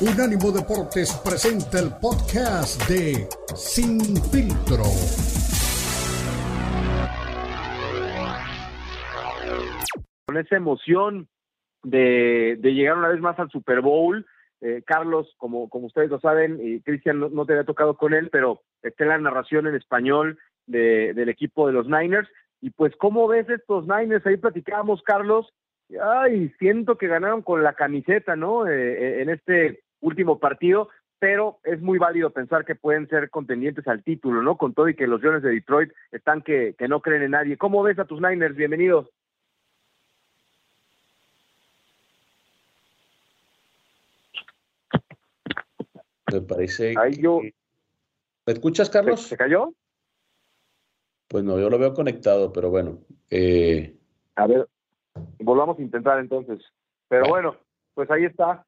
Unánimo Deportes presenta el podcast de Sin Filtro. Con esa emoción de, llegar una vez más al Super Bowl, eh, Carlos, como, ustedes lo saben, y Cristian no, te había tocado con él, pero está la narración en español del equipo de los Niners. Y pues, ¿cómo ves estos Niners? Ahí platicábamos, Carlos. Ay, siento que ganaron con la camiseta, ¿no? Eh, eh, en este último partido, pero es muy válido pensar que pueden ser contendientes al título, ¿no? Con todo y que los Leones de Detroit están que, que no creen en nadie. ¿Cómo ves a tus Niners? Bienvenidos. Me parece. ¿Me escuchas, Carlos? ¿Se, cayó? Pues no, yo lo veo conectado, pero bueno. Eh... A ver, volvamos a intentar entonces. Pero bueno, pues ahí está.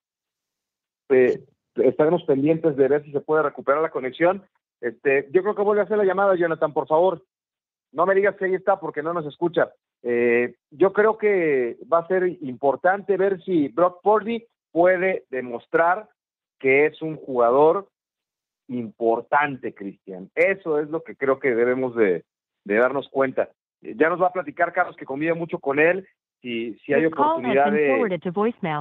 Eh, estaremos pendientes de ver si se puede recuperar la conexión. Este, yo creo que vuelve a hacer la llamada, Jonathan, por favor. No me digas que ahí está porque no nos escucha. Eh, yo creo que va a ser importante ver si Brock Purdy puede demostrar que es un jugador importante, Cristian. Eso es lo que creo que debemos de, darnos cuenta. Ya nos va a platicar Carlos que convive mucho con él si, si hay oportunidad de,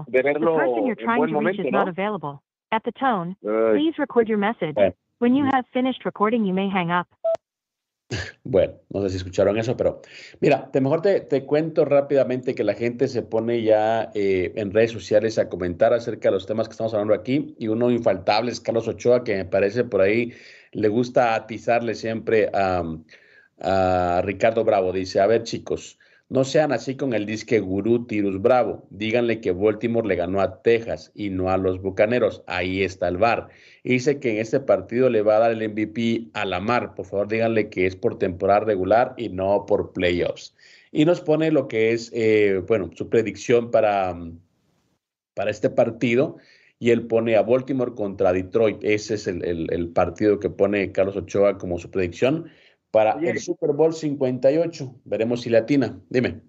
de verlo en buen momento, ¿no? At the tone, please record your message. When you have finished recording, you may hang up. Bueno, no sé si escucharon eso, pero mira, te mejor te, te cuento rápidamente que la gente se pone ya eh, en redes sociales a comentar acerca de los temas que estamos hablando aquí y uno infaltable es Carlos Ochoa, que me parece por ahí le gusta atizarle siempre a, a Ricardo Bravo. Dice, a ver chicos, no sean así con el disque gurú Tirus Bravo. Díganle que Baltimore le ganó a Texas y no a los Bucaneros. Ahí está el bar. dice que en este partido le va a dar el MVP a Lamar. Por favor, díganle que es por temporada regular y no por playoffs. Y nos pone lo que es, eh, bueno, su predicción para, para este partido. Y él pone a Baltimore contra Detroit. Ese es el, el partido que pone Carlos Ochoa como su predicción para el Super Bowl 58. Veremos si latina. Dime.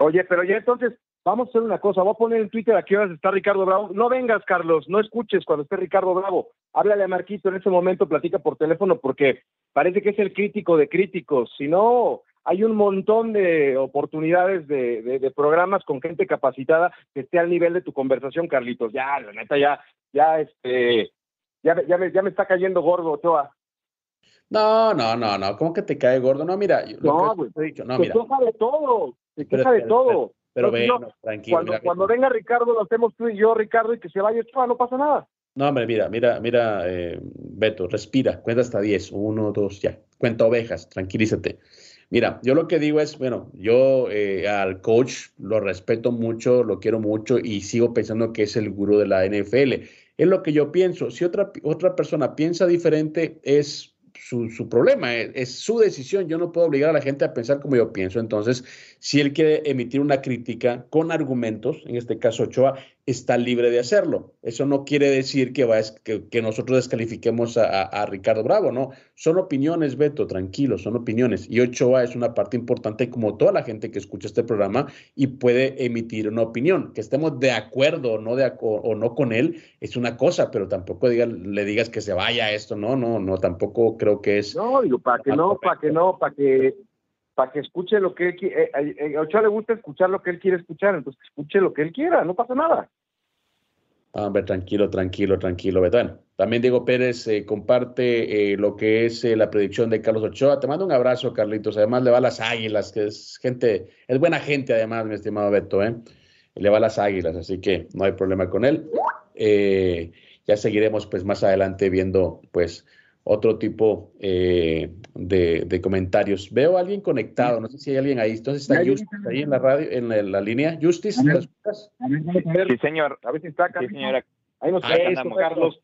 Oye, pero ya entonces vamos a hacer una cosa. Voy a poner en Twitter a qué horas está Ricardo Bravo. No vengas, Carlos, no escuches cuando esté Ricardo Bravo. Háblale a Marquito en ese momento, platica por teléfono porque parece que es el crítico de críticos. Si no, hay un montón de oportunidades de, de, programas con gente capacitada que esté al nivel de tu conversación, Carlitos. Ya, la neta, ya, ya, este, ya, ya, me, ya me está cayendo gordo, Ochoa. No, no, no, no. ¿Cómo que te cae gordo? No, mira. no, güey. Te he dicho, no, mira. queja de todo. Se queja de todo. Pero, pero, tranquilo. Cuando, cuando venga Ricardo, lo hacemos tú y yo, Ricardo, y que se vaya, no pasa nada. No, hombre, mira, mira, mira, eh, Beto, respira, cuenta hasta 10, uno, dos, ya, cuenta ovejas, tranquilízate. Mira, yo lo que digo es, bueno, yo eh, al coach lo respeto mucho, lo quiero mucho y sigo pensando que es el gurú de la NFL. Es lo que yo pienso. Si otra, otra persona piensa diferente, es su, problema, es, su decisión. Yo no puedo obligar a la gente a pensar como yo pienso. Entonces, si él quiere emitir una crítica con argumentos, en este caso Ochoa, está libre de hacerlo. Eso no quiere decir que, va, que, que nosotros descalifiquemos a, Ricardo Bravo, ¿no? Son opiniones, Beto, tranquilo, son opiniones. Y Ochoa es una parte importante como toda la gente que escucha este programa y puede emitir una opinión. Que estemos de acuerdo o no, de, o no con él es una cosa, pero tampoco diga, le digas que se vaya esto, no, no, no, tampoco creo que es... No, digo, para que no, para que no, para que para que escuche lo que él quiere. Eh, eh, a Ochoa le gusta escuchar lo que él quiere escuchar, entonces escuche lo que él quiera, no pasa nada. Hombre, tranquilo, tranquilo, tranquilo. Bueno, también Diego Pérez eh, comparte lo que es la predicción de Carlos Ochoa. Te mando un abrazo, Carlitos. Además, le va a las águilas, que es gente, es buena gente, además, mi estimado Beto, ¿eh? Le va a las águilas, así que no hay problema con él. ya seguiremos, pues, más adelante viendo, pues, otro tipo eh, de, comentarios. Veo a alguien conectado, no sé si hay alguien ahí. Entonces está Justice ahí en la radio, en la, línea. Justice, ¿me escuchas? Sí, señor. A ver si está acá. Sí, señora. Ahí nos está, Carlos.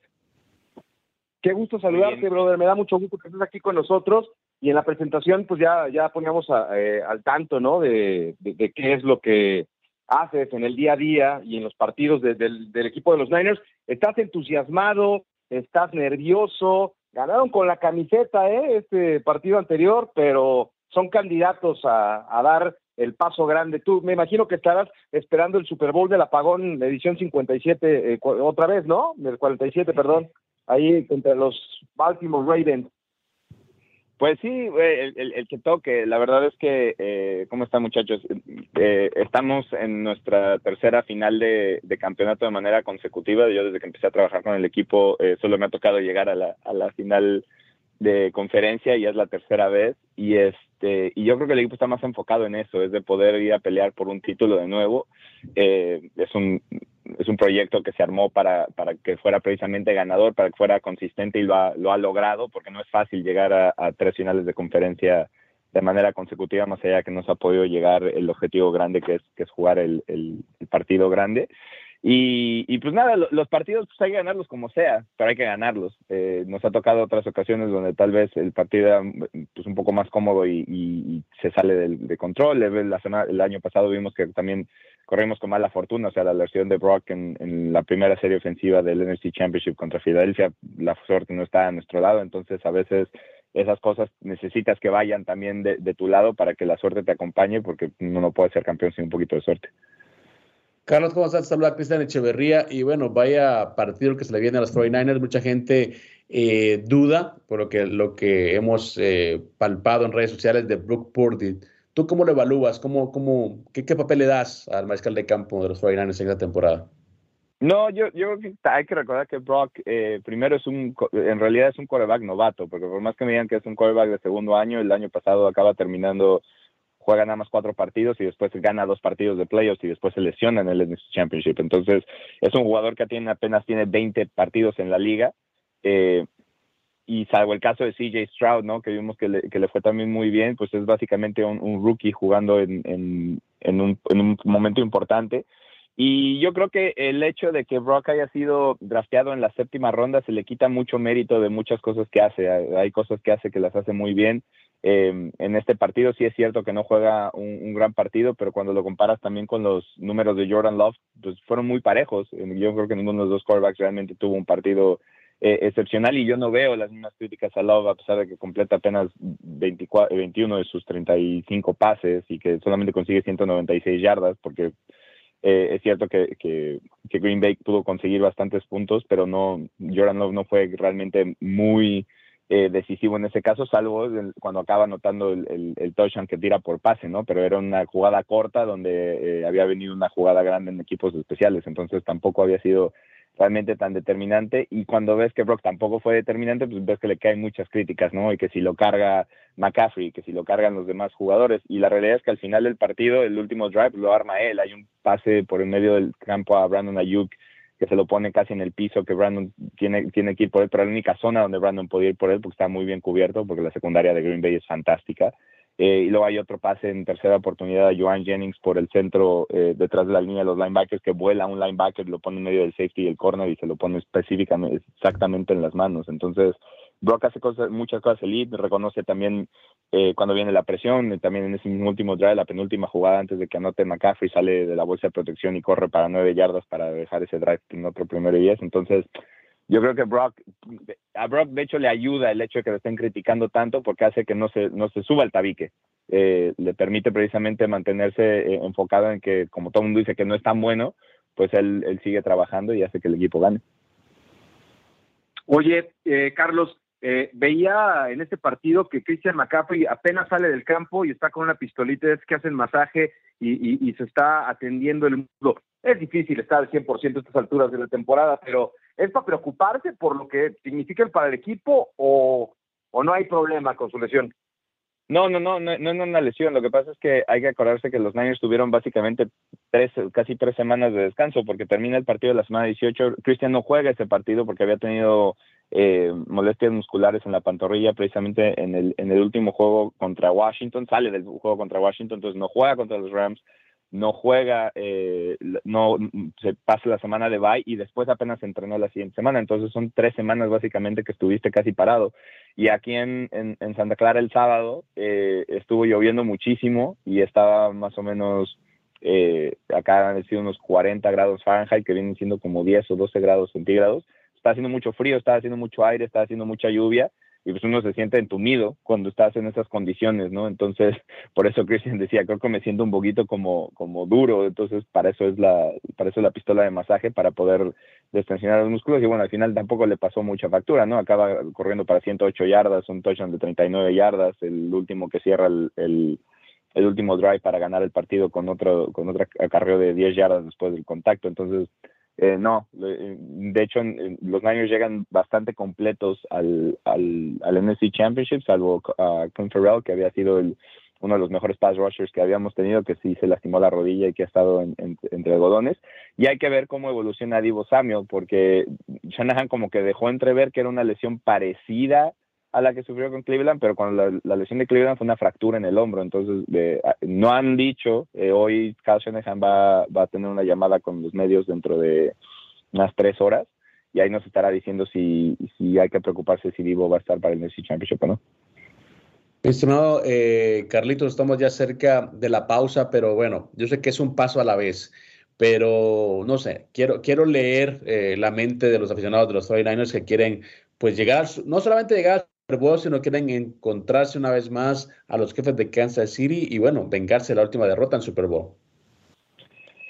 Qué gusto saludarte, brother. Me da mucho gusto que estés aquí con nosotros. Y en la presentación, pues ya, ya poníamos eh, al tanto, ¿no? De, de, qué es lo que haces en el día a día y en los partidos del, del equipo de los Niners. ¿Estás entusiasmado? ¿Estás nervioso? Ganaron con la camiseta, ¿eh? Este partido anterior, pero son candidatos a, dar el paso grande. Tú me imagino que estarás esperando el Super Bowl del apagón, edición 57, eh, otra vez, ¿no? Del 47, perdón, ahí contra los Baltimore Ravens. Pues sí, el, que toque. La verdad es que, eh, ¿cómo están muchachos? Eh, estamos en nuestra tercera final de, campeonato de manera consecutiva. Yo desde que empecé a trabajar con el equipo eh, solo me ha tocado llegar a la, a la final de conferencia y es la tercera vez. Y este y yo creo que el equipo está más enfocado en eso, es de poder ir a pelear por un título de nuevo. es un es un proyecto que se armó para, para que fuera precisamente ganador, para que fuera consistente y lo ha, lo ha logrado, porque no es fácil llegar a, tres finales de conferencia de manera consecutiva, más allá que nos ha podido llegar el objetivo grande que es, que es jugar el, el, partido grande. Y, y, pues nada, los partidos pues hay que ganarlos como sea, pero hay que ganarlos. Eh, nos ha tocado otras ocasiones donde tal vez el partido era pues, un poco más cómodo y, y, se sale de control. La semana, el año pasado vimos que también corrimos con mala fortuna, o sea, la versión de Brock en, la primera serie ofensiva del NFC Championship contra Filadelfia, la suerte no está a nuestro lado, entonces a veces esas cosas necesitas que vayan también de, tu lado para que la suerte te acompañe, porque uno no puede ser campeón sin un poquito de suerte. Carlos, ¿cómo estás? Saluda Cristian Echeverría y bueno, vaya partido que se le viene a los 49ers. Mucha gente eh, duda por lo que, lo que hemos eh, palpado en redes sociales de Brooke Purdy ¿Tú cómo lo evalúas? ¿Cómo, cómo, qué, papel le das al mariscal de campo de los 49ers en esta temporada? No, yo, yo creo que hay que recordar que Brock eh, primero es un, en realidad es un quarterback novato, porque por más que me digan que es un quarterback de segundo año, el año pasado acaba terminando, juega nada más cuatro partidos y después gana dos partidos de playoffs y después se lesiona en el NFC Championship. Entonces, es un jugador que tiene, apenas tiene 20 partidos en la liga. Eh, y salvo el caso de CJ Stroud, ¿no? Que vimos que le, que le fue también muy bien, pues es básicamente un, rookie jugando en, en, en, un, en, un, momento importante. Y yo creo que el hecho de que Brock haya sido drafteado en la séptima ronda se le quita mucho mérito de muchas cosas que hace. Hay cosas que hace que las hace muy bien. Eh, en este partido sí es cierto que no juega un, gran partido, pero cuando lo comparas también con los números de Jordan Love, pues fueron muy parejos. Yo creo que ninguno de los dos quarterbacks realmente tuvo un partido eh, excepcional y yo no veo las mismas críticas a Love a pesar de que completa apenas 24, 21 de sus 35 pases y que solamente consigue 196 yardas porque eh, es cierto que, que, Green Bay pudo conseguir bastantes puntos, pero no Jordan Love no fue realmente muy eh, decisivo en ese caso, salvo cuando acaba anotando el, el, touchdown que tira por pase, ¿no? Pero era una jugada corta donde había venido una jugada grande en equipos especiales, entonces tampoco había sido realmente tan determinante y cuando ves que Brock tampoco fue determinante, pues ves que le caen muchas críticas, ¿no? Y que si lo carga McCaffrey, que si lo cargan los demás jugadores y la realidad es que al final del partido, el último drive lo arma él, hay un pase por el medio del campo a Brandon Ayuk que se lo pone casi en el piso, que Brandon tiene, tiene que ir por él, pero la única zona donde Brandon puede ir por él porque está muy bien cubierto, porque la secundaria de Green Bay es fantástica. Eh, y luego hay otro pase en tercera oportunidad a Joan Jennings por el centro eh, detrás de la línea de los linebackers que vuela un linebacker, lo pone en medio del safety y el corner y se lo pone específicamente exactamente en las manos. Entonces, Brock hace cosas, muchas cosas elite, reconoce también eh, cuando viene la presión, también en ese último drive, la penúltima jugada antes de que anote McCaffrey, sale de la bolsa de protección y corre para nueve yardas para dejar ese drive en otro primero y diez. Entonces, yo creo que Brock, a Brock de hecho le ayuda el hecho de que lo estén criticando tanto porque hace que no se, no se suba el tabique. Eh, le permite precisamente mantenerse eh, enfocado en que, como todo el mundo dice que no es tan bueno, pues él, él sigue trabajando y hace que el equipo gane. Oye, eh, Carlos, eh, veía en este partido que Christian McCaffrey apenas sale del campo y está con una pistolita, es que hacen masaje y, y, se está atendiendo el mundo. Es difícil estar al 100% a estas alturas de la temporada, pero ¿es para preocuparse por lo que significa para el equipo o, o no hay problema con su lesión? No, no, no, no, no es una lesión. Lo que pasa es que hay que acordarse que los Niners tuvieron básicamente tres, casi tres semanas de descanso porque termina el partido de la semana 18. Christian no juega ese partido porque había tenido eh, molestias musculares en la pantorrilla precisamente en el, en el último juego contra Washington. Sale del juego contra Washington, entonces no juega contra los Rams no juega, eh, no se pasa la semana de bye y después apenas entrenó la siguiente semana. Entonces son tres semanas básicamente que estuviste casi parado. Y aquí en, en, Santa Clara el sábado eh, estuvo lloviendo muchísimo y estaba más o menos, eh, acá han sido unos 40 grados Fahrenheit, que vienen siendo como 10 o 12 grados centígrados. Está haciendo mucho frío, está haciendo mucho aire, está haciendo mucha lluvia y pues uno se siente entumido cuando estás en esas condiciones, ¿no? Entonces, por eso Christian decía, creo que me siento un poquito como, como duro, entonces para eso es la, para eso la pistola de masaje, para poder destensionar los músculos, y bueno, al final tampoco le pasó mucha factura, ¿no? Acaba corriendo para 108 yardas, un touchdown de 39 yardas, el último que cierra el, el, el último drive para ganar el partido con otro, con otro acarreo de 10 yardas después del contacto, entonces eh, no, de hecho los Niners llegan bastante completos al, al, al NFC Championship, salvo a uh, Clint Farrell, que había sido el, uno de los mejores pass rushers que habíamos tenido, que sí se lastimó la rodilla y que ha estado entre algodones. Y hay que ver cómo evoluciona Divo Samuel, porque Shanahan como que dejó entrever que era una lesión parecida a la que sufrió con Cleveland, pero cuando la, lesión de Cleveland fue una fractura en el hombro, entonces no han dicho, eh, hoy Kyle Shanahan va, va a tener una llamada con los medios dentro de unas tres horas, y ahí nos estará diciendo si, si hay que preocuparse si Divo va a estar para el NFC Championship o no. Estimado eh, Carlitos, estamos ya cerca de la pausa, pero bueno, yo sé que es un paso a la vez, pero no sé, quiero, quiero leer eh, la mente de los aficionados de los 49ers que quieren pues llegar, no solamente llegar sino quieren encontrarse una vez más a los jefes de Kansas City y bueno, vengarse la última derrota en Super Bowl.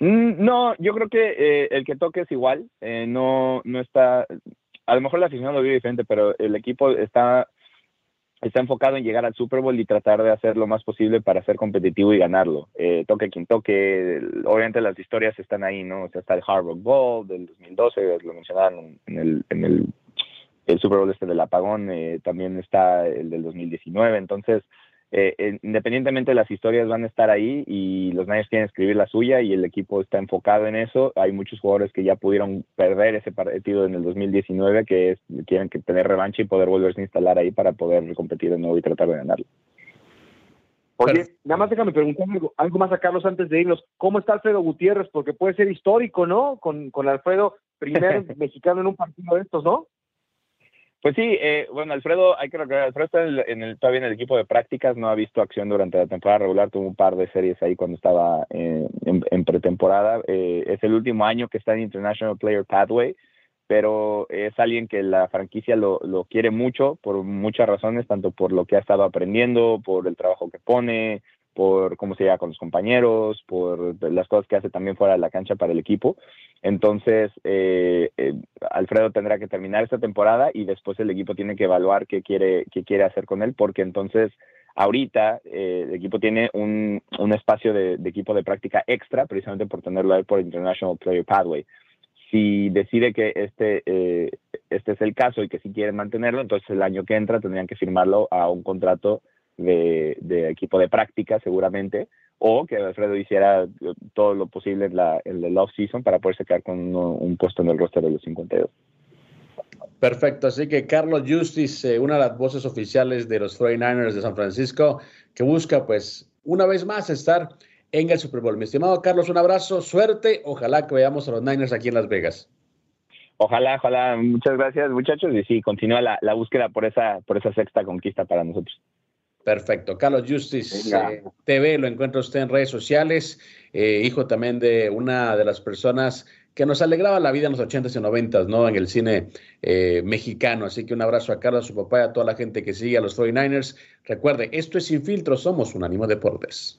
Mm, no, yo creo que eh, el que toque es igual, eh, no, no está, a lo mejor la afición lo vio diferente, pero el equipo está, está enfocado en llegar al Super Bowl y tratar de hacer lo más posible para ser competitivo y ganarlo. Eh, toque quien toque, obviamente las historias están ahí, ¿no? O sea, está el Hard Rock Bowl del 2012, lo mencionaban en el, en el el Super Bowl este del apagón, eh, también está el del 2019, entonces eh, independientemente de las historias van a estar ahí y los Niners quieren escribir la suya y el equipo está enfocado en eso. Hay muchos jugadores que ya pudieron perder ese partido en el 2019 que quieren que tener revancha y poder volverse a instalar ahí para poder competir de nuevo y tratar de ganarlo. Oye, nada más déjame preguntar algo, algo, más a Carlos antes de irnos. ¿Cómo está Alfredo Gutiérrez? Porque puede ser histórico, ¿no? Con, con Alfredo, primer mexicano en un partido de estos, ¿no? Pues sí, eh, bueno, Alfredo, hay que recordar, Alfredo está en el, todavía en el equipo de prácticas, no ha visto acción durante la temporada regular, tuvo un par de series ahí cuando estaba eh, en, pretemporada. Eh, es el último año que está en International Player Pathway, pero es alguien que la franquicia lo, lo quiere mucho por muchas razones, tanto por lo que ha estado aprendiendo, por el trabajo que pone, por cómo se lleva con los compañeros, por las cosas que hace también fuera de la cancha para el equipo. Entonces, eh, eh, Alfredo tendrá que terminar esta temporada y después el equipo tiene que evaluar qué quiere, qué quiere hacer con él, porque entonces ahorita eh, el equipo tiene un, un espacio de, equipo de práctica extra, precisamente por tenerlo ahí por International Player Pathway. Si decide que este, este es el caso y que si quieren mantenerlo, entonces el año que entra tendrían que firmarlo a un contrato de, equipo de práctica seguramente, o que Alfredo hiciera todo lo posible en, la, en el off-season para poderse quedar con un puesto en el roster de los 52. Perfecto, así que Carlos Justice, eh, una de las voces oficiales de los 49ers de San Francisco, que busca pues una vez más estar en el Super Bowl. Mi estimado Carlos, un abrazo, suerte, ojalá que veamos a los Niners aquí en Las Vegas. Ojalá, ojalá, muchas gracias muchachos y sí, continúa la, la búsqueda por esa, por esa sexta conquista para nosotros. Perfecto. Carlos Justice eh, TV lo encuentra usted en redes sociales, eh, hijo también de una de las personas que nos alegraba la vida en los 80s y 90s, ¿no? En el cine eh, mexicano. Así que un abrazo a Carlos, a su papá y a toda la gente que sigue a los 49ers. Recuerde, esto es Sin Filtro, somos un ánimo deportes.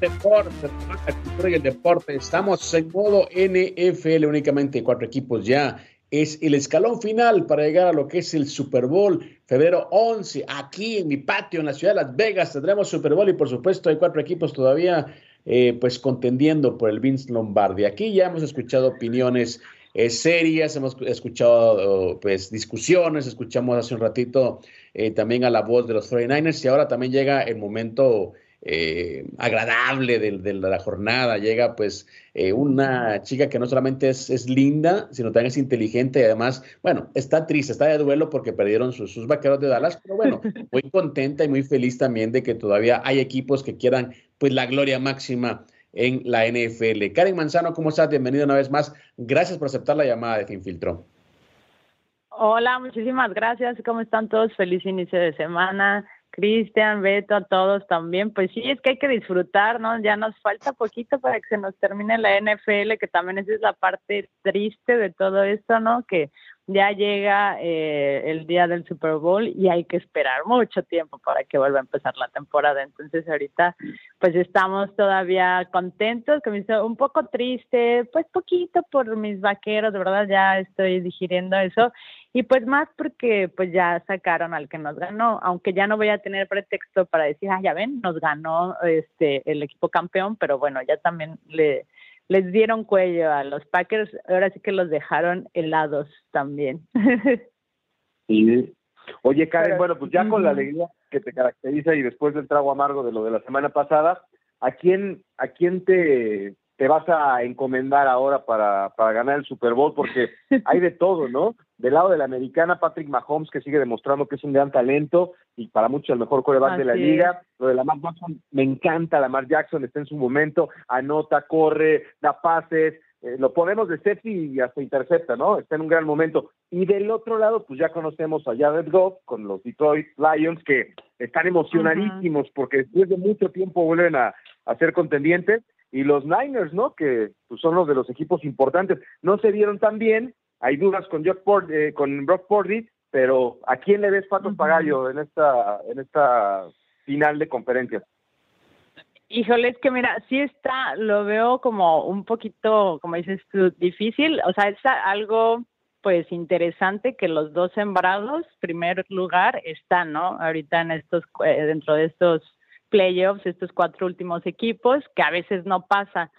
Deporte, el deporte. Estamos en modo NFL, únicamente cuatro equipos ya. Es el escalón final para llegar a lo que es el Super Bowl, febrero 11, aquí en mi patio, en la ciudad de Las Vegas, tendremos Super Bowl y por supuesto hay cuatro equipos todavía eh, pues contendiendo por el Vince Lombardi. Aquí ya hemos escuchado opiniones eh, serias, hemos escuchado pues discusiones, escuchamos hace un ratito eh, también a la voz de los 49ers y ahora también llega el momento eh, agradable de, la jornada. Llega pues eh, una chica que no solamente es, linda, sino también es inteligente y además, bueno, está triste, está de duelo porque perdieron sus, vaqueros de Dallas, pero bueno, muy contenta y muy feliz también de que todavía hay equipos que quieran pues la gloria máxima en la NFL. Karen Manzano, ¿cómo estás? Bienvenido una vez más. Gracias por aceptar la llamada de Finfiltro. Hola, muchísimas gracias. ¿Cómo están todos? Feliz inicio de semana. Cristian, Beto, a todos también. Pues sí, es que hay que disfrutar, ¿no? Ya nos falta poquito para que se nos termine la NFL, que también esa es la parte triste de todo esto, ¿no? Que ya llega eh, el día del Super Bowl y hay que esperar mucho tiempo para que vuelva a empezar la temporada. Entonces ahorita pues estamos todavía contentos, que me hizo un poco triste, pues poquito por mis vaqueros, de verdad ya estoy digiriendo eso y pues más porque pues ya sacaron al que nos ganó, aunque ya no voy a tener pretexto para decir, ah, ya ven, nos ganó este el equipo campeón, pero bueno, ya también le les dieron cuello a los Packers, ahora sí que los dejaron helados también. Sí. Oye, Karen, bueno, pues ya con la alegría que te caracteriza y después del trago amargo de lo de la semana pasada, ¿a quién, a quién te, te vas a encomendar ahora para, para ganar el Super Bowl? Porque hay de todo, ¿no? Del lado de la americana, Patrick Mahomes, que sigue demostrando que es un gran talento y para muchos el mejor coreback de la liga. Lo de Lamar Jackson, me encanta Lamar Jackson, está en su momento, anota, corre, da pases, eh, lo ponemos de safety y hasta intercepta, ¿no? Está en un gran momento. Y del otro lado, pues ya conocemos a Jared Goff con los Detroit Lions, que están emocionadísimos porque después de mucho tiempo vuelven a, a ser contendientes y los Niners, ¿no? Que pues, son los de los equipos importantes. No se dieron tan bien, hay dudas con, eh, con Brock Purdy, pero ¿a quién le ves patos pagallo en esta, en esta final de conferencia? Híjole, es que mira, sí está, lo veo como un poquito, como dices tú, difícil, o sea, es algo pues interesante que los dos sembrados, primer lugar, están, ¿no? Ahorita en estos, eh, dentro de estos playoffs, estos cuatro últimos equipos, que a veces no pasa.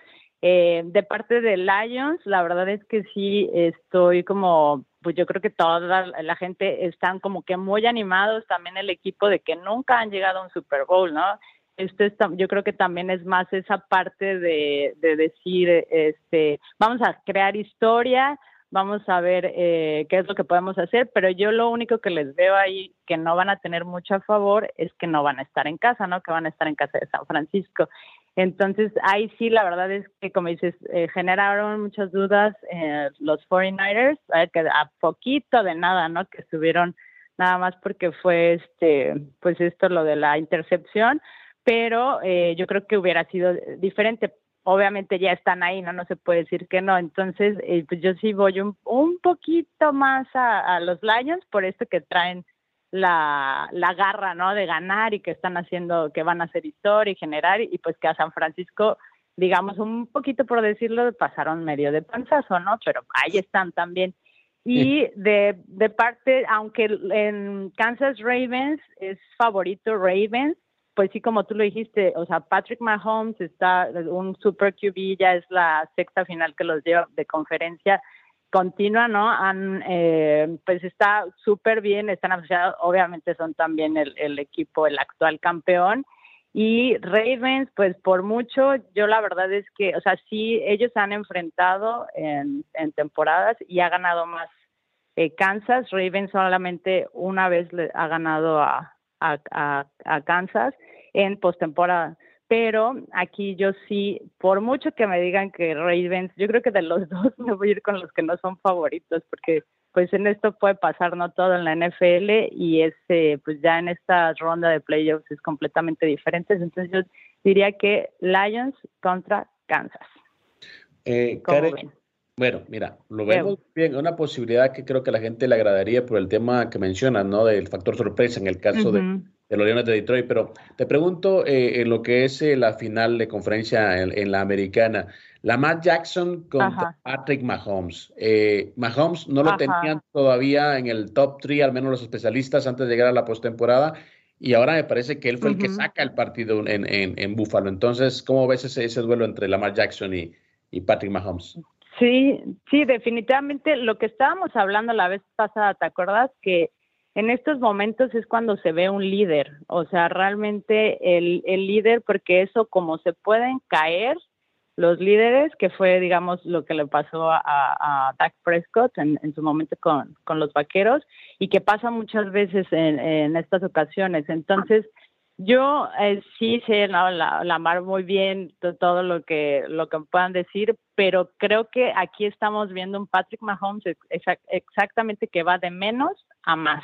Eh, de parte de Lions, la verdad es que sí estoy como, pues yo creo que toda la gente están como que muy animados, también el equipo de que nunca han llegado a un Super Bowl, ¿no? Esto es, yo creo que también es más esa parte de, de decir, este, vamos a crear historia, vamos a ver eh, qué es lo que podemos hacer, pero yo lo único que les veo ahí que no van a tener mucho a favor es que no van a estar en casa, ¿no? Que van a estar en casa de San Francisco. Entonces, ahí sí, la verdad es que, como dices, eh, generaron muchas dudas eh, los 49ers, que a poquito de nada, ¿no? Que estuvieron nada más porque fue, este, pues esto, lo de la intercepción, pero yo creo que hubiera sido diferente obviamente ya están ahí, ¿no? No se puede decir que no. Entonces, eh, pues yo sí voy un, un poquito más a, los Lions por esto que traen la, la garra, ¿no? De ganar y que están haciendo, que van a hacer historia y generar, y pues que a San Francisco, digamos, un poquito por decirlo, pasaron medio de panzazo, ¿no? Pero ahí están también. Y de, de parte, aunque en Kansas Ravens es favorito Ravens, pues sí, como tú lo dijiste, o sea, Patrick Mahomes está un super QB, ya es la sexta final que los lleva de conferencia continua, ¿no? Eh, pues está súper bien, están asociados, obviamente son también el, equipo, el actual campeón. Y Ravens, pues por mucho, yo la verdad es que, o sea, sí, ellos han enfrentado en, temporadas y ha ganado más eh, Kansas. Ravens solamente una vez le ha ganado a, a, a Kansas en postemporada. Pero aquí yo sí, por mucho que me digan que Ravens, yo creo que de los dos me voy a ir con los que no son favoritos, porque pues en esto puede pasar no todo en la NFL y ese pues ya en esta ronda de playoffs es completamente diferente. Entonces yo diría que Lions contra Kansas. Eh, bueno, mira, lo vemos bien, una posibilidad que creo que a la gente le agradaría por el tema que mencionas, ¿no? Del factor sorpresa en el caso de, los Leones de Detroit, pero te pregunto eh, en lo que es eh, la final de conferencia en, la americana, la Matt Jackson contra Patrick Mahomes. Eh, Mahomes no lo tenían todavía en el top 3, al menos los especialistas, antes de llegar a la postemporada, y ahora me parece que él fue el que saca el partido en, en, Buffalo. Entonces, ¿cómo ves ese, ese duelo entre Lamar Jackson y, y Patrick Mahomes? Sí, sí, definitivamente lo que estábamos hablando la vez pasada, ¿te acuerdas? Que en estos momentos es cuando se ve un líder, o sea, realmente el, el líder, porque eso como se pueden caer los líderes, que fue, digamos, lo que le pasó a, Dak Prescott en, su momento con, con, los vaqueros y que pasa muchas veces en estas ocasiones. Entonces, yo eh, sí sé no, la, la mar muy bien todo lo que lo que puedan decir, pero creo que aquí estamos viendo un Patrick Mahomes exactamente que va de menos a más.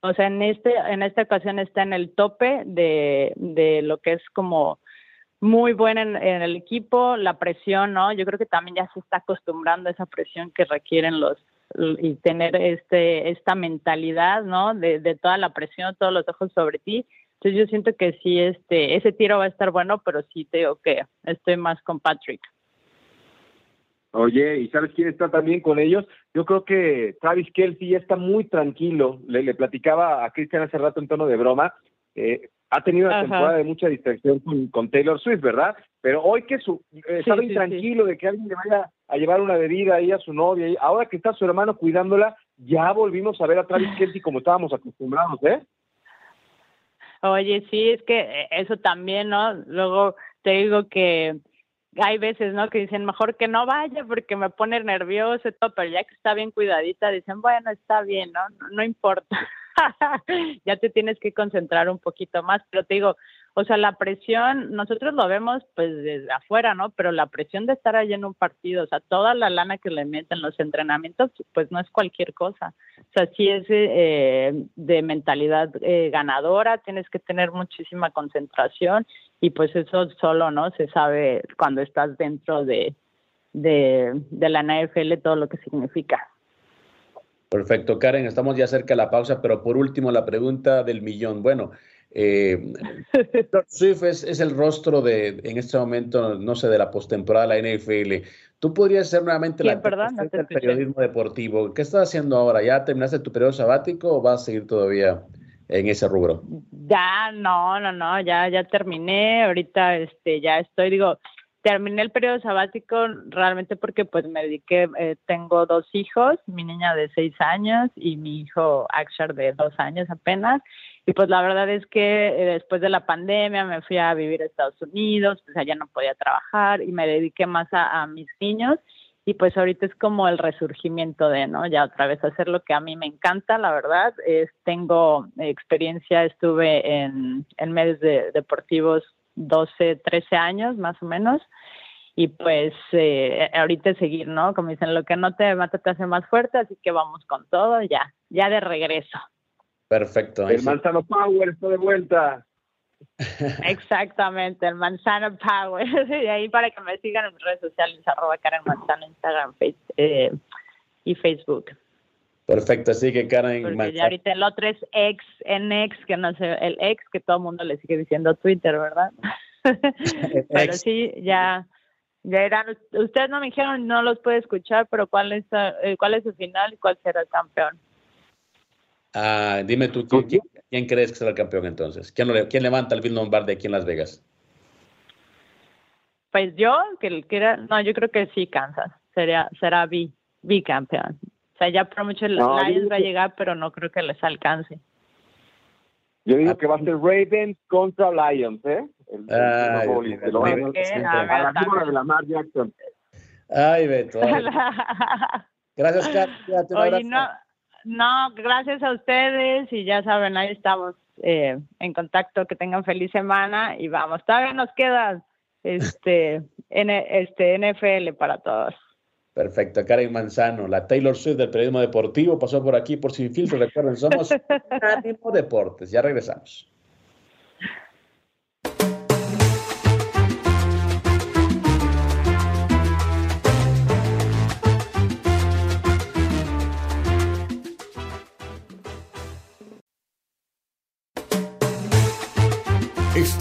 O sea, en este en esta ocasión está en el tope de, de lo que es como muy buena en, el equipo, la presión, ¿no? Yo creo que también ya se está acostumbrando a esa presión que requieren los y tener este esta mentalidad, ¿no? De, de toda la presión, todos los ojos sobre ti. Entonces yo siento que sí, este, ese tiro va a estar bueno, pero sí te digo que estoy más con Patrick. Oye, ¿y sabes quién está también con ellos? Yo creo que Travis Kelsey ya está muy tranquilo. Le, le platicaba a Cristian hace rato en tono de broma. Eh, ha tenido una temporada de mucha distracción con, Taylor Swift, ¿verdad? Pero hoy que su, eh, estaba intranquilo de que alguien le vaya a llevar una bebida ahí a su novia, ahora que está su hermano cuidándola, ya volvimos a ver a Travis Kelce como estábamos acostumbrados, ¿eh? Oye, sí, es que eh, eso también, ¿no? Luego te digo que hay veces, ¿no? Que dicen, mejor que no vaya porque me pone nervioso y todo, pero ya que está bien cuidadita, dicen, bueno, está bien, ¿no? No, no importa. ya te tienes que concentrar un poquito más, pero te digo, o sea, la presión, nosotros lo vemos pues desde afuera, ¿no? Pero la presión de estar allí en un partido, o sea, toda la lana que le meten los entrenamientos, pues no es cualquier cosa. O sea, sí es eh, de mentalidad eh, ganadora, tienes que tener muchísima concentración y pues eso solo, ¿no? Se sabe cuando estás dentro de, de, de la NFL todo lo que significa. Perfecto, Karen, estamos ya cerca de la pausa, pero por último la pregunta del millón. Bueno, eh, Swift es, el rostro de, en este momento, no sé, de la postemporada de la NFL. Tú podrías ser nuevamente la perdón, del periodismo deportivo. ¿Qué estás haciendo ahora? ¿Ya terminaste tu periodo sabático o vas a seguir todavía en ese rubro? Ya, no, no, no, ya, ya terminé. Ahorita, este, ya estoy, digo, terminé el periodo sabático realmente porque pues me dediqué, eh, tengo dos hijos, mi niña de seis años y mi hijo Akshar de dos años apenas. Y pues la verdad es que eh, después de la pandemia me fui a vivir a Estados Unidos, pues allá no podía trabajar y me dediqué más a, mis niños. Y pues ahorita es como el resurgimiento de, ¿no? Ya otra vez hacer lo que a mí me encanta, la verdad. Es, tengo experiencia, estuve en, en medios de, deportivos 12, 13 años más o menos. Y pues eh, ahorita seguir, ¿no? Como dicen, lo que no te mata te hace más fuerte, así que vamos con todo, ya, ya de regreso. Perfecto. El Manzano Power está de vuelta. Exactamente, el Manzano Power. y ahí para que me sigan en mis redes sociales, arroba Karen Manzano, Instagram eh, y Facebook. Perfecto, así que Karen Porque ya ahorita el otro es ex, en ex, que no sé, el ex que todo el mundo le sigue diciendo Twitter, ¿verdad? pero sí, ya, ya eran, ustedes no me dijeron, no los puede escuchar, pero ¿cuál es, eh, cuál es su final y cuál será el campeón? Ah, dime tú, ¿quién, crees que será el campeón entonces? ¿Quién, quién levanta el Bill Lombardi aquí en Las Vegas? Pues yo, que, que era, no, yo creo que sí, Kansas, sería, será bicampeón. O sea, ya por mucho el Lions va a llegar, pero no creo que les alcance. Yo digo que va a ser Ravens contra Lions, ¿eh? El, Ay, de Lamar Jackson. Ay, Beto. Gracias, Kat. Oye, no, no, gracias a ustedes y ya saben, ahí estamos eh, en contacto. Que tengan feliz semana y vamos. Todavía nos queda este, este NFL para todos. Perfecto, Karen Manzano, la Taylor Swift del periodismo deportivo, pasó por aquí por Sin Filtro. Recuerden, somos Ánimo Deportes. Ya regresamos.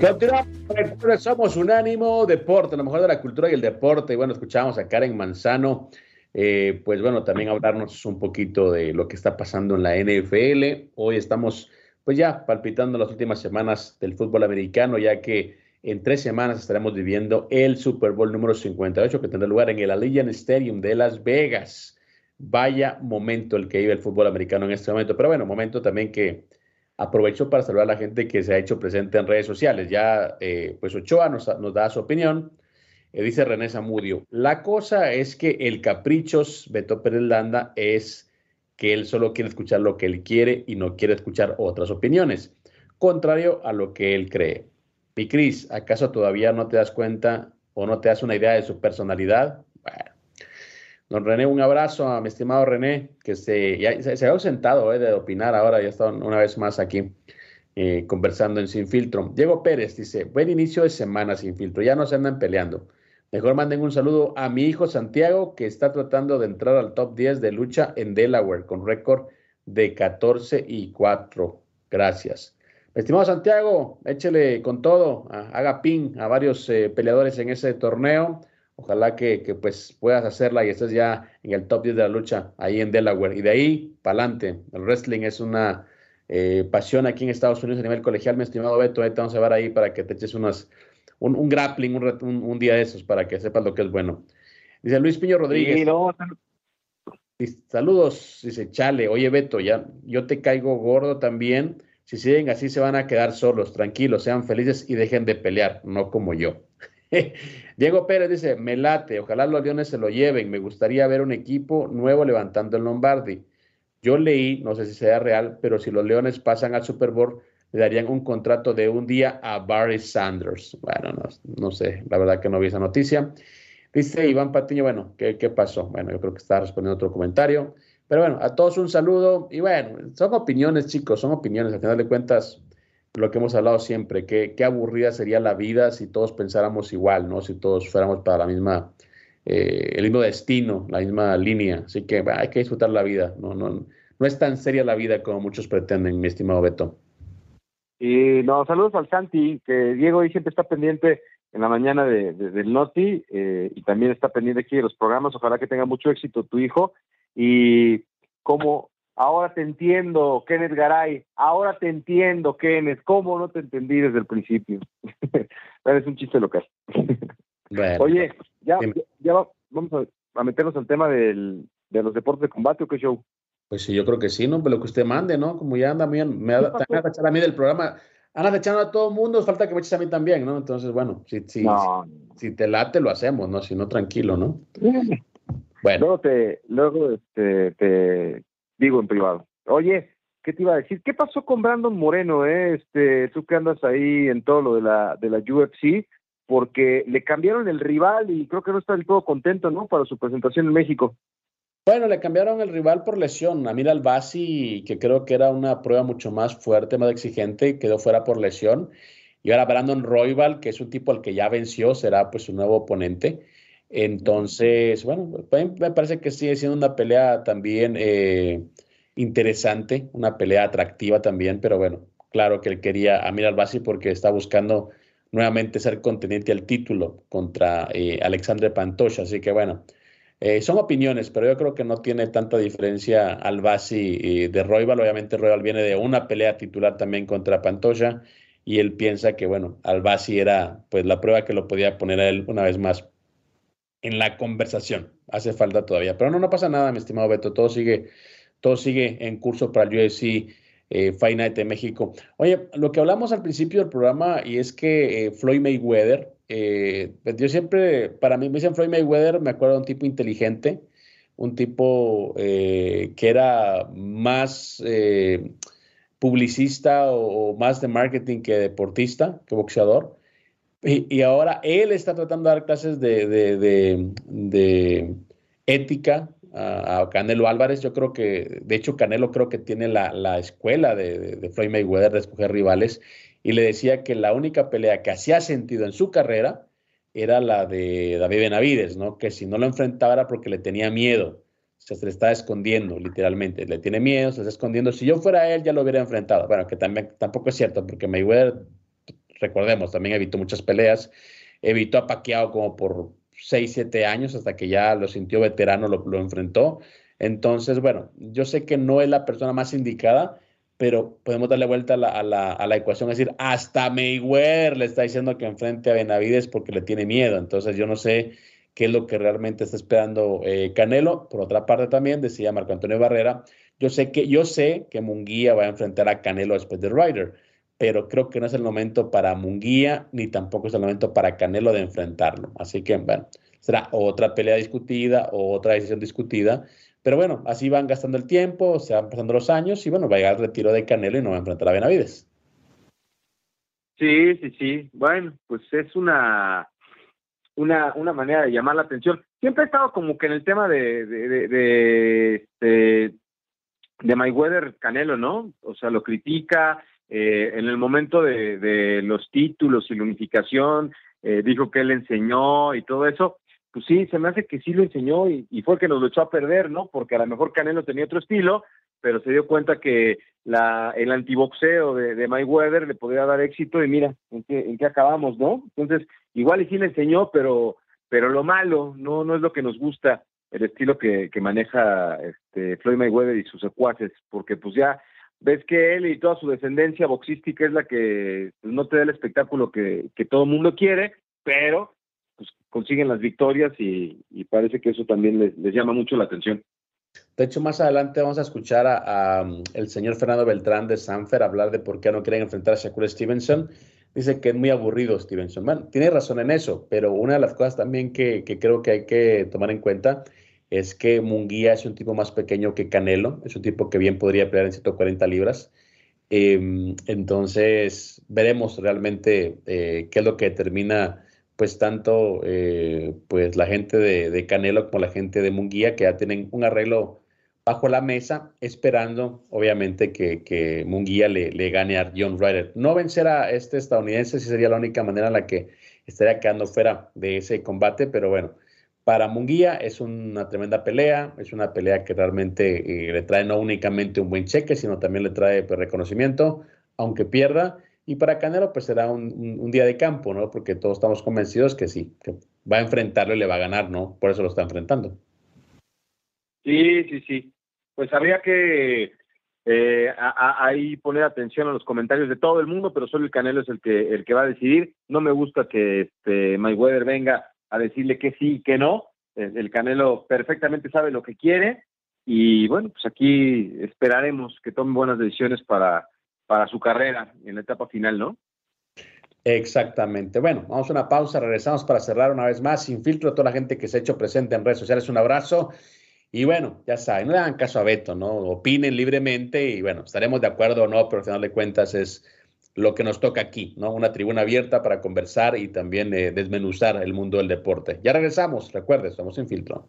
Continuamos, somos Unánimo Deporte, lo mejor de la cultura y el deporte. Y bueno, escuchamos a Karen Manzano, eh, pues bueno, también hablarnos un poquito de lo que está pasando en la NFL. Hoy estamos pues ya palpitando las últimas semanas del fútbol americano, ya que en tres semanas estaremos viviendo el Super Bowl número 58 que tendrá lugar en el Allegiant Stadium de Las Vegas. Vaya momento el que vive el fútbol americano en este momento, pero bueno, momento también que Aprovecho para saludar a la gente que se ha hecho presente en redes sociales. Ya, eh, pues Ochoa nos, da su opinión. Eh, dice René Zamudio, la cosa es que el caprichos Beto Pérez es que él solo quiere escuchar lo que él quiere y no quiere escuchar otras opiniones, contrario a lo que él cree. Mi Cris, ¿acaso todavía no te das cuenta o no te das una idea de su personalidad? Bueno, Don René, un abrazo a mi estimado René, que se, se, ha ausentado eh, de opinar ahora, ya está una vez más aquí eh, conversando en Sin Filtro. Diego Pérez dice, buen inicio de semana Sin Filtro, ya no se andan peleando. Mejor manden un saludo a mi hijo Santiago, que está tratando de entrar al top 10 de lucha en Delaware, con récord de 14 y 4. Gracias. Estimado Santiago, échele con todo, haga ping a varios eh, peleadores en ese torneo. Ojalá que, pues puedas hacerla y estés ya en el top 10 de la lucha ahí en Delaware. Y de ahí para adelante. El wrestling es una eh, pasión aquí en Estados Unidos a nivel colegial, mi estimado Beto. Ahí te vamos a ver ahí para que te eches unas, un, grappling un, día de esos para que sepas lo que es bueno. Dice Luis Piño Rodríguez. Saludos, dice Chale. Oye, Beto, ya yo te caigo gordo también. Si siguen así, se van a quedar solos. Tranquilos, sean felices y dejen de pelear, no como yo. Diego Pérez dice, me late, ojalá los Leones se lo lleven, me gustaría ver un equipo nuevo levantando el Lombardi. Yo leí, no sé si sea real, pero si los Leones pasan al Super Bowl, le darían un contrato de un día a Barry Sanders. Bueno, no, sé, la verdad que no vi esa noticia. Dice Iván Patiño, bueno, ¿qué, ¿qué, pasó? Bueno, yo creo que está respondiendo otro comentario. Pero bueno, a todos un saludo y bueno, son opiniones, chicos, son opiniones. Al final de cuentas, lo que hemos hablado siempre, qué, qué aburrida sería la vida si todos pensáramos igual, ¿no? Si todos fuéramos para la misma, eh, el mismo destino, la misma línea. Así que hay que disfrutar la vida, ¿no? No, no es tan seria la vida como muchos pretenden, mi estimado Beto. Y no, saludos al Santi, que Diego hoy siempre está pendiente en la mañana de, del Noti eh, y también está pendiente aquí de los programas. Ojalá que tenga mucho éxito tu hijo. Y como Ahora te entiendo, Kenneth Garay. Ahora te entiendo, Kenneth. ¿Cómo no te entendí desde el principio? es un chiste local. Oye, ya, ya vamos a, meternos al tema del, de los deportes de combate o qué show. Pues sí, yo creo que sí, ¿no? Pero lo que usted mande, ¿no? Como ya anda bien, me anda a echar a mí del programa. Anda echando a todo el mundo, falta que me eches a mí también, ¿no? Entonces, bueno, si, si, si, te late, lo hacemos, ¿no? Si no, tranquilo, ¿no? Bueno. Luego te, luego este, te, digo en privado. Oye, ¿qué te iba a decir? ¿Qué pasó con Brandon Moreno, eh? Este, tú que andas ahí en todo lo de la, de la UFC, porque le cambiaron el rival y creo que no está del todo contento, ¿no? Para su presentación en México. Bueno, le cambiaron el rival por lesión. Amir Albasi, que creo que era una prueba mucho más fuerte, más exigente, quedó fuera por lesión. Y ahora Brandon Royval, que es un tipo al que ya venció, será pues su nuevo oponente. Entonces, bueno, me parece que sigue siendo una pelea también eh, interesante, una pelea atractiva también, pero bueno, claro que él quería a Miral Basi porque está buscando nuevamente ser contendiente al título contra eh, Alexandre así que bueno, eh, son opiniones, pero yo creo que no tiene tanta diferencia al Basi de Royval, obviamente Royval viene de una pelea titular también contra Pantocha y él piensa que bueno, Albasi era pues la prueba que lo podía poner a él una vez más en la conversación. Hace falta todavía. Pero no, no pasa nada, mi estimado Beto. Todo sigue, todo sigue en curso para el UFC eh, Fight Night de México. Oye, lo que hablamos al principio del programa y es que eh, Floyd Mayweather, eh, yo siempre, para mí me dicen Floyd Mayweather, me acuerdo de un tipo inteligente, un tipo que era más publicista o, más de marketing que deportista, que boxeador. Y, ahora él está tratando de dar clases de, ética a, Canelo Álvarez. Yo creo que, de hecho, Canelo creo que tiene la, escuela de, Floyd Mayweather de escoger rivales. Y le decía que la única pelea que hacía sentido en su carrera era la de David Benavides, ¿no? Que si no lo enfrentaba era porque le tenía miedo. O sea, se le está escondiendo, literalmente. Le tiene miedo, se está escondiendo. Si yo fuera él, ya lo hubiera enfrentado. Bueno, que también tampoco es cierto, porque Mayweather recordemos, también evitó muchas peleas, evitó a Paquiao como por 6, 7 años hasta que ya lo sintió veterano, lo, lo enfrentó. Entonces, bueno, yo sé que no es la persona más indicada, pero podemos darle vuelta a la, a la, a la ecuación, es decir, hasta Mayweather le está diciendo que enfrente a Benavides porque le tiene miedo. Entonces, yo no sé qué es lo que realmente está esperando eh, Canelo. Por otra parte, también decía Marco Antonio Barrera, yo sé que, yo sé que Munguía va a enfrentar a Canelo después de Ryder, pero creo que no es el momento para Munguía ni tampoco es el momento para Canelo de enfrentarlo. Así que, bueno, será otra pelea discutida o otra decisión discutida pero bueno, así van gastando el tiempo, se van pasando los años y bueno, va a llegar el retiro de Canelo y no va a enfrentar a Benavides. Sí, sí, sí. Bueno, pues es una, una, una manera de llamar la atención. Siempre he estado como que en el tema de, de, de, de, de, de Mayweather Canelo, ¿no? O sea, lo critica. Eh, en el momento de, los títulos y la unificación, eh, dijo que él enseñó y todo eso pues sí, se me hace que sí lo enseñó y, fue el que nos lo echó a perder, ¿no? Porque a lo mejor Canelo tenía otro estilo, pero se dio cuenta que la, el antiboxeo de, de Mayweather le podía dar éxito y mira, ¿en qué, en qué acabamos, ¿no? Entonces, igual y sí le enseñó, pero, pero lo malo no, no es lo que nos gusta, el estilo que, que maneja este Floyd Mayweather y sus secuaces, porque pues ya ves que él y toda su descendencia boxística es la que pues, no te da el espectáculo que, que todo el mundo quiere, pero pues, consiguen las victorias y, parece que eso también les, llama mucho la atención. De hecho, más adelante vamos a escuchar a, el señor Fernando Beltrán de Sanfer hablar de por qué no quieren enfrentar a Shakur Stevenson. Dice que es muy aburrido Stevenson. Bueno, tiene razón en eso, pero una de las cosas también que, creo que hay que tomar en cuenta es que Munguía es un tipo más pequeño que Canelo, es un tipo que bien podría pelear en 140 libras. Em, entonces, veremos realmente eh, qué es lo que determina pues tanto eh, pues la gente de, Canelo como la gente de Munguía que ya tienen un arreglo bajo la mesa, esperando obviamente que, que Munguía le, le, gane a John Ryder. No vencer a este estadounidense sí sería la única manera en la que estaría quedando fuera de ese combate, pero bueno, para Munguía es una tremenda pelea, es una pelea que realmente eh, le trae no únicamente un buen cheque, sino también le trae pues, reconocimiento, aunque pierda. Y para Canelo, pues será un, día de campo, ¿no? Porque todos estamos convencidos que sí, que va a enfrentarlo y le va a ganar, ¿no? Por eso lo está enfrentando. Sí, sí, sí. Pues habría que eh, ahí poner atención a los comentarios de todo el mundo, pero solo el Canelo es el que el que va a decidir. No me gusta que este Mayweather venga a decirle que sí y que no. El Canelo perfectamente sabe lo que quiere y bueno, pues aquí esperaremos que tome buenas decisiones para para su carrera en la etapa final, ¿no? Exactamente. Bueno, vamos a una pausa, regresamos para cerrar una vez más. Sin filtro a toda la gente que se ha hecho presente en redes sociales. Un abrazo. Y bueno, ya saben, no le hagan caso a Beto, ¿no? Opinen libremente y bueno, estaremos de acuerdo o no, pero al final de cuentas es lo que nos toca aquí, ¿no? Una tribuna abierta para conversar y también eh, desmenuzar el mundo del deporte. Ya regresamos, recuerde, estamos sin filtro.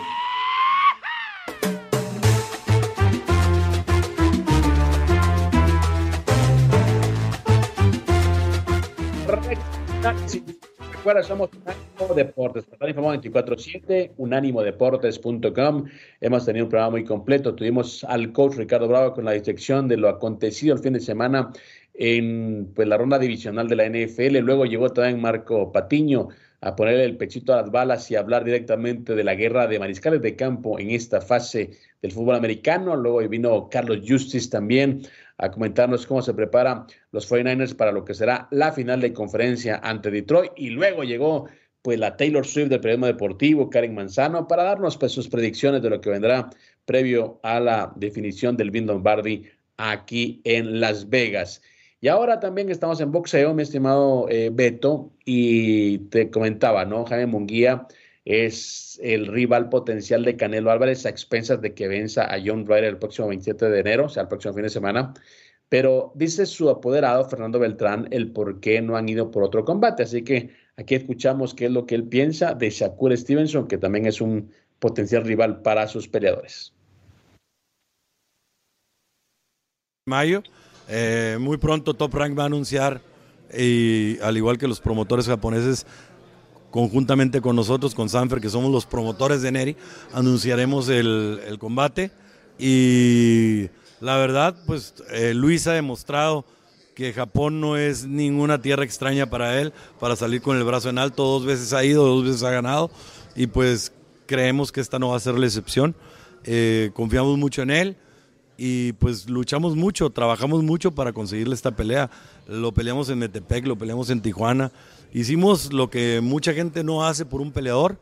Recuerda, somos Unánimo Deportes, estar informado 24-7, unánimodeportes.com. Hemos tenido un programa muy completo. Tuvimos al coach Ricardo Bravo con la dirección de lo acontecido el fin de semana en pues, la ronda divisional de la NFL. Luego llegó también Marco Patiño a ponerle el pechito a las balas y hablar directamente de la guerra de mariscales de campo en esta fase del fútbol americano. Luego vino Carlos Justice también a comentarnos cómo se preparan los 49ers para lo que será la final de conferencia ante Detroit. Y luego llegó pues la Taylor Swift del periodismo deportivo, Karen Manzano, para darnos pues sus predicciones de lo que vendrá previo a la definición del Vin Lombardi aquí en Las Vegas. Y ahora también estamos en boxeo, mi estimado eh, Beto, y te comentaba, ¿no? Jaime Munguía es el rival potencial de Canelo Álvarez a expensas de que venza a John Ryder el próximo 27 de enero, o sea, el próximo fin de semana. Pero dice su apoderado, Fernando Beltrán, el por qué no han ido por otro combate. Así que aquí escuchamos qué es lo que él piensa de Shakur Stevenson, que también es un potencial rival para sus peleadores. Mayo, eh, muy pronto Top Rank va a anunciar, y al igual que los promotores japoneses, conjuntamente con nosotros, con Sanfer, que somos los promotores de Neri, anunciaremos el, combate. Y la verdad, pues eh, Luis ha demostrado que Japón no es ninguna tierra extraña para él, para salir con el brazo en alto. Dos veces ha ido, dos veces ha ganado. Y pues creemos que esta no va a ser la excepción. Eh, confiamos mucho en él y pues luchamos mucho, trabajamos mucho para conseguirle esta pelea. Lo peleamos en Metepec, lo peleamos en Tijuana. Hicimos lo que mucha gente no hace por un peleador.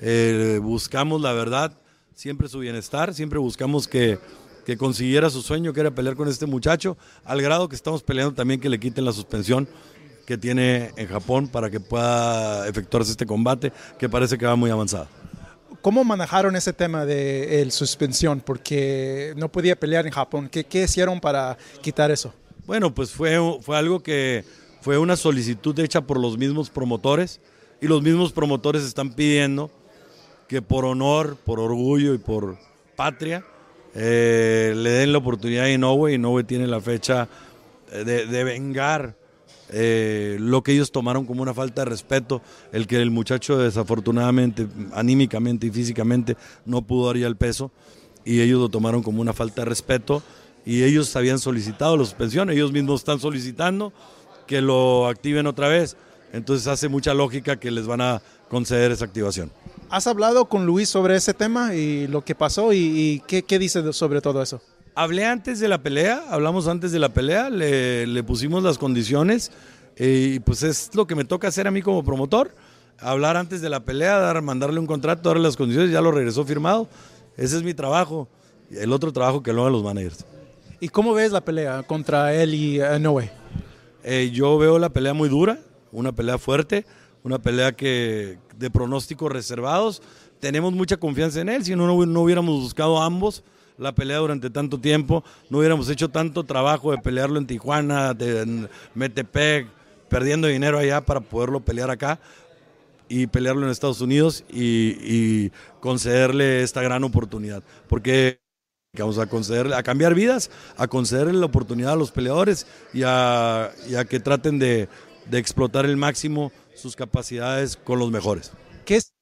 Eh, buscamos la verdad, siempre su bienestar, siempre buscamos que, que consiguiera su sueño, que era pelear con este muchacho, al grado que estamos peleando también que le quiten la suspensión que tiene en Japón para que pueda efectuarse este combate, que parece que va muy avanzado. ¿Cómo manejaron ese tema de el suspensión? Porque no podía pelear en Japón. ¿Qué, ¿Qué, hicieron para quitar eso? Bueno, pues fue, fue algo que fue una solicitud hecha por los mismos promotores y los mismos promotores están pidiendo que por honor, por orgullo y por patria eh, le den la oportunidad a Inoue. Inoue tiene la fecha de, de vengar eh, lo que ellos tomaron como una falta de respeto, el que el muchacho desafortunadamente, anímicamente y físicamente, no pudo dar ya el peso, y ellos lo tomaron como una falta de respeto, y ellos habían solicitado la suspensión, ellos mismos están solicitando que lo activen otra vez, entonces hace mucha lógica que les van a conceder esa activación. ¿Has hablado con Luis sobre ese tema y lo que pasó y, qué, qué dice sobre todo eso? Hablé antes de la pelea, hablamos antes de la pelea, le, pusimos las condiciones eh, y pues es lo que me toca hacer a mí como promotor, hablar antes de la pelea, dar, mandarle un contrato, darle las condiciones, ya lo regresó firmado. Ese es mi trabajo, el otro trabajo que lo hagan los managers. ¿Y cómo ves la pelea contra él y Noé? Eh, yo veo la pelea muy dura, una pelea fuerte, una pelea que de pronósticos reservados. Tenemos mucha confianza en él, si no, no hubiéramos buscado ambos la pelea durante tanto tiempo, no hubiéramos hecho tanto trabajo de pelearlo en Tijuana, de, en Metepec, perdiendo dinero allá para poderlo pelear acá y pelearlo en Estados Unidos y, concederle esta gran oportunidad. Porque vamos a concederle, a cambiar vidas, a concederle la oportunidad a los peleadores y a, que traten de, de explotar el máximo sus capacidades con los mejores. ¿Qué es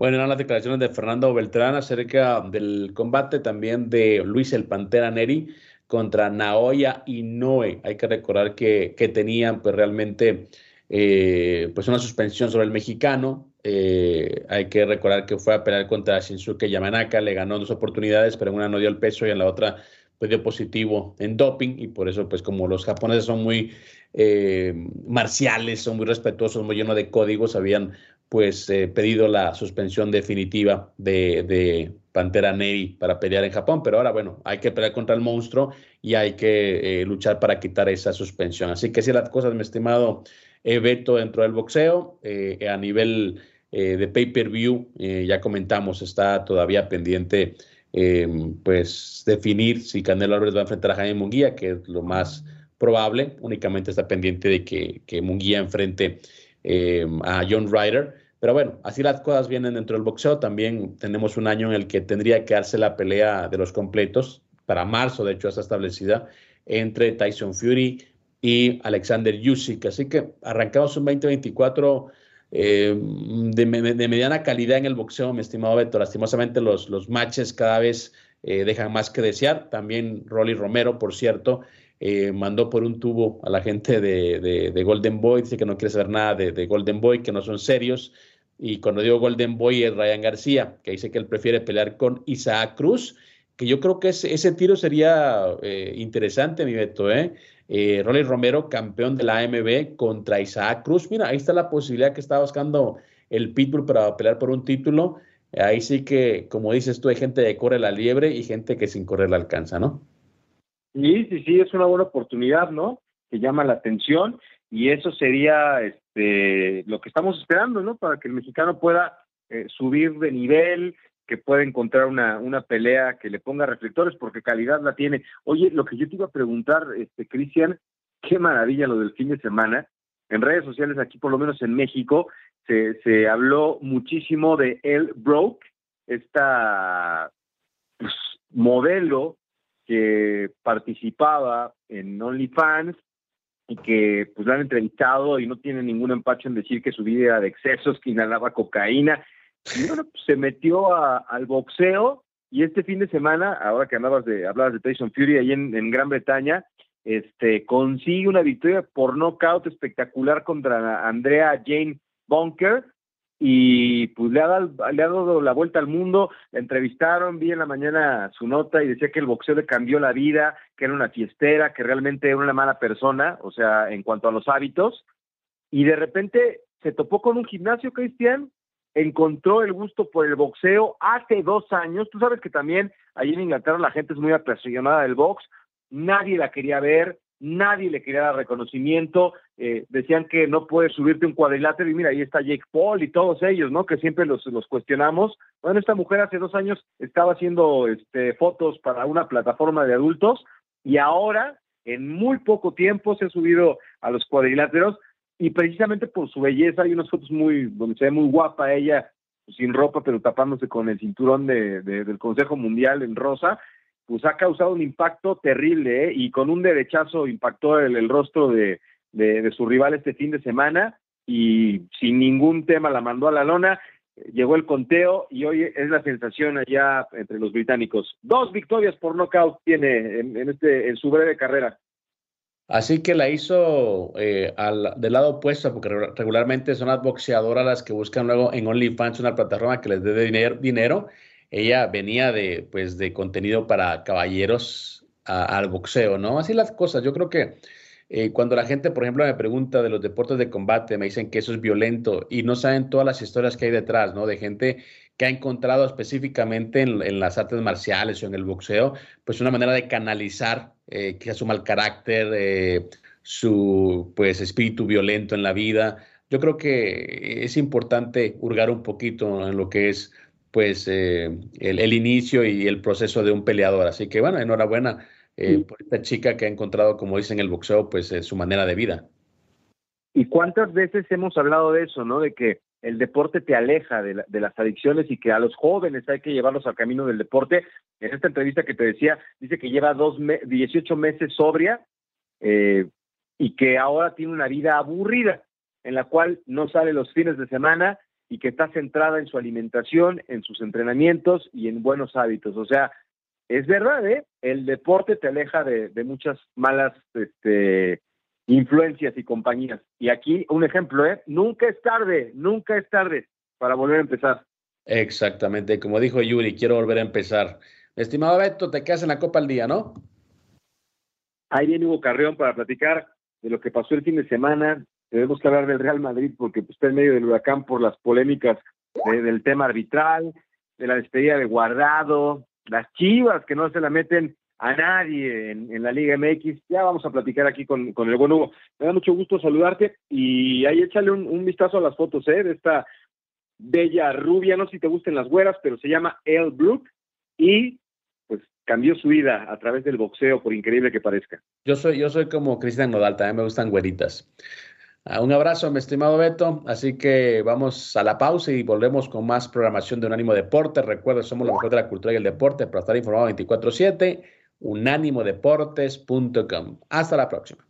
bueno, eran las declaraciones de Fernando Beltrán acerca del combate también de Luis el Pantera Neri contra Naoya Inoue. Hay que recordar que, que tenían pues realmente eh, pues una suspensión sobre el mexicano. Eh, hay que recordar que fue a pelear contra Shinsuke Yamanaka, le ganó dos oportunidades, pero en una no dio el peso y en la otra pues dio positivo en doping y por eso pues como los japoneses son muy eh, marciales, son muy respetuosos, muy llenos de códigos, habían pues eh, pedido la suspensión definitiva de, Pantera Neri para pelear en Japón, pero ahora bueno, hay que pelear contra el monstruo y hay que eh, luchar para quitar esa suspensión. Así que si las cosas, mi estimado Beto, dentro del boxeo, eh, a nivel de pay-per-view, ya comentamos, está todavía pendiente pues definir si Canelo Álvarez va a enfrentar a Jaime Munguía, que es lo más probable, únicamente está pendiente de que, que Munguía enfrente a John Ryder. Pero bueno, así las cosas vienen dentro del boxeo. También tenemos un año en el que tendría que darse la pelea de los completos. Para marzo, de hecho, está establecida entre Tyson Fury y Alexander Usyk. Así que arrancamos un 2024 eh, de, mediana calidad en el boxeo, mi estimado Beto. Lastimosamente los, los matches cada vez eh, dejan más que desear. También Rolly Romero, por cierto, eh, mandó por un tubo a la gente de, de, Golden Boy, dice que no quiere saber nada de, de, Golden Boy, que no son serios. Y cuando digo Golden Boy es Ryan García, que dice que él prefiere pelear con Isaac Cruz, que yo creo que ese, ese tiro sería eh, interesante, mi Beto. ¿eh? Eh, Rolly Romero, campeón de la AMB contra Isaac Cruz. Mira, ahí está la posibilidad que está buscando el Pitbull para pelear por un título. Ahí sí que, como dices tú, hay gente que corre la liebre y gente que sin correr la alcanza, ¿no? Sí, sí, sí, es una buena oportunidad, ¿no? Que llama la atención y eso sería este, lo que estamos esperando, ¿no? Para que el mexicano pueda eh, subir de nivel, que pueda encontrar una, una pelea que le ponga reflectores, porque calidad la tiene. Oye, lo que yo te iba a preguntar, este, Cristian, qué maravilla lo del fin de semana. En redes sociales, aquí por lo menos en México, se, se habló muchísimo de El Broke, esta pues, modelo que participaba en OnlyFans y que pues la han entrevistado y no tiene ningún empacho en decir que su vida era de excesos, que inhalaba cocaína. Bueno, pues, se metió al boxeo y este fin de semana, ahora que hablabas de, hablabas de Tyson Fury ahí en, en Gran Bretaña, este, consigue una victoria por nocaut espectacular contra Andrea Jane Bunker y pues le ha, dado, le ha dado la vuelta al mundo, la entrevistaron, vi en la mañana su nota y decía que el boxeo le cambió la vida, que era una fiestera, que realmente era una mala persona, o sea, en cuanto a los hábitos, y de repente se topó con un gimnasio, Cristian, encontró el gusto por el boxeo hace dos años, tú sabes que también ahí en Inglaterra la gente es muy apasionada del box, nadie la quería ver, nadie le quería dar reconocimiento, eh, decían que no puedes subirte un cuadrilátero y mira, ahí está Jake Paul y todos ellos, ¿no? Que siempre los, los cuestionamos. Bueno, esta mujer hace dos años estaba haciendo este, fotos para una plataforma de adultos y ahora, en muy poco tiempo, se ha subido a los cuadriláteros y precisamente por su belleza hay unas fotos muy, donde se ve muy guapa ella, sin ropa, pero tapándose con el cinturón de, del Consejo Mundial en rosa, pues ha causado un impacto terrible ¿eh? y con un derechazo impactó el, rostro de, de, su rival este fin de semana y sin ningún tema la mandó a la lona. Llegó el conteo y hoy es la sensación allá entre los británicos. Dos victorias por nocaut tiene en, este, en su breve carrera. Así que la hizo eh, al, del lado opuesto, porque regularmente son las boxeadoras las que buscan luego en OnlyFans una plataforma que les dé dinero, dinero ella venía de, pues, de contenido para caballeros al boxeo, ¿no? Así las cosas. Yo creo que eh, cuando la gente, por ejemplo, me pregunta de los deportes de combate, me dicen que eso es violento y no saben todas las historias que hay detrás, ¿no? De gente que ha encontrado específicamente en, las artes marciales o en el boxeo, pues una manera de canalizar eh, quizás su mal carácter, eh, su pues espíritu violento en la vida. Yo creo que es importante hurgar un poquito en lo que es pues eh, el, inicio y el proceso de un peleador. Así que bueno, enhorabuena eh, por esta chica que ha encontrado, como dicen en el boxeo, pues eh, su manera de vida. ¿Y cuántas veces hemos hablado de eso, no? De que el deporte te aleja de, las adicciones y que a los jóvenes hay que llevarlos al camino del deporte. En esta entrevista que te decía, dice que lleva dos 18 meses sobria y que ahora tiene una vida aburrida, en la cual no sale los fines de semana y que está centrada en su alimentación, en sus entrenamientos y en buenos hábitos. O sea, es verdad, ¿eh? El deporte te aleja de, muchas malas este, influencias y compañías. Y aquí un ejemplo, ¿eh? Nunca es tarde, nunca es tarde para volver a empezar. Exactamente, como dijo Yuri, quiero volver a empezar. Estimado Beto, te quedas en la Copa al día, ¿no? Ahí viene Hugo Carrión para platicar de lo que pasó el fin de semana, tenemos que hablar del Real Madrid porque pues, está en medio del huracán por las polémicas del tema arbitral, de la despedida de Guardado, las chivas que no se la meten a nadie en, la Liga MX. Ya vamos a platicar aquí con, con, el buen Hugo. Me da mucho gusto saludarte y ahí échale un, vistazo a las fotos ¿eh? de esta bella rubia, no sé si te gusten las güeras, pero se llama El Brook y pues cambió su vida a través del boxeo, por increíble que parezca. Yo soy, yo soy como Cristian Nodal, también me gustan güeritas. Ah, un abrazo, mi estimado Beto. Así que vamos a la pausa y volvemos con más programación de Unánimo Deporte. Recuerda, somos lo mejor de la cultura y el deporte para estar informado 24-7. Unánimodeportes.com. Hasta la próxima.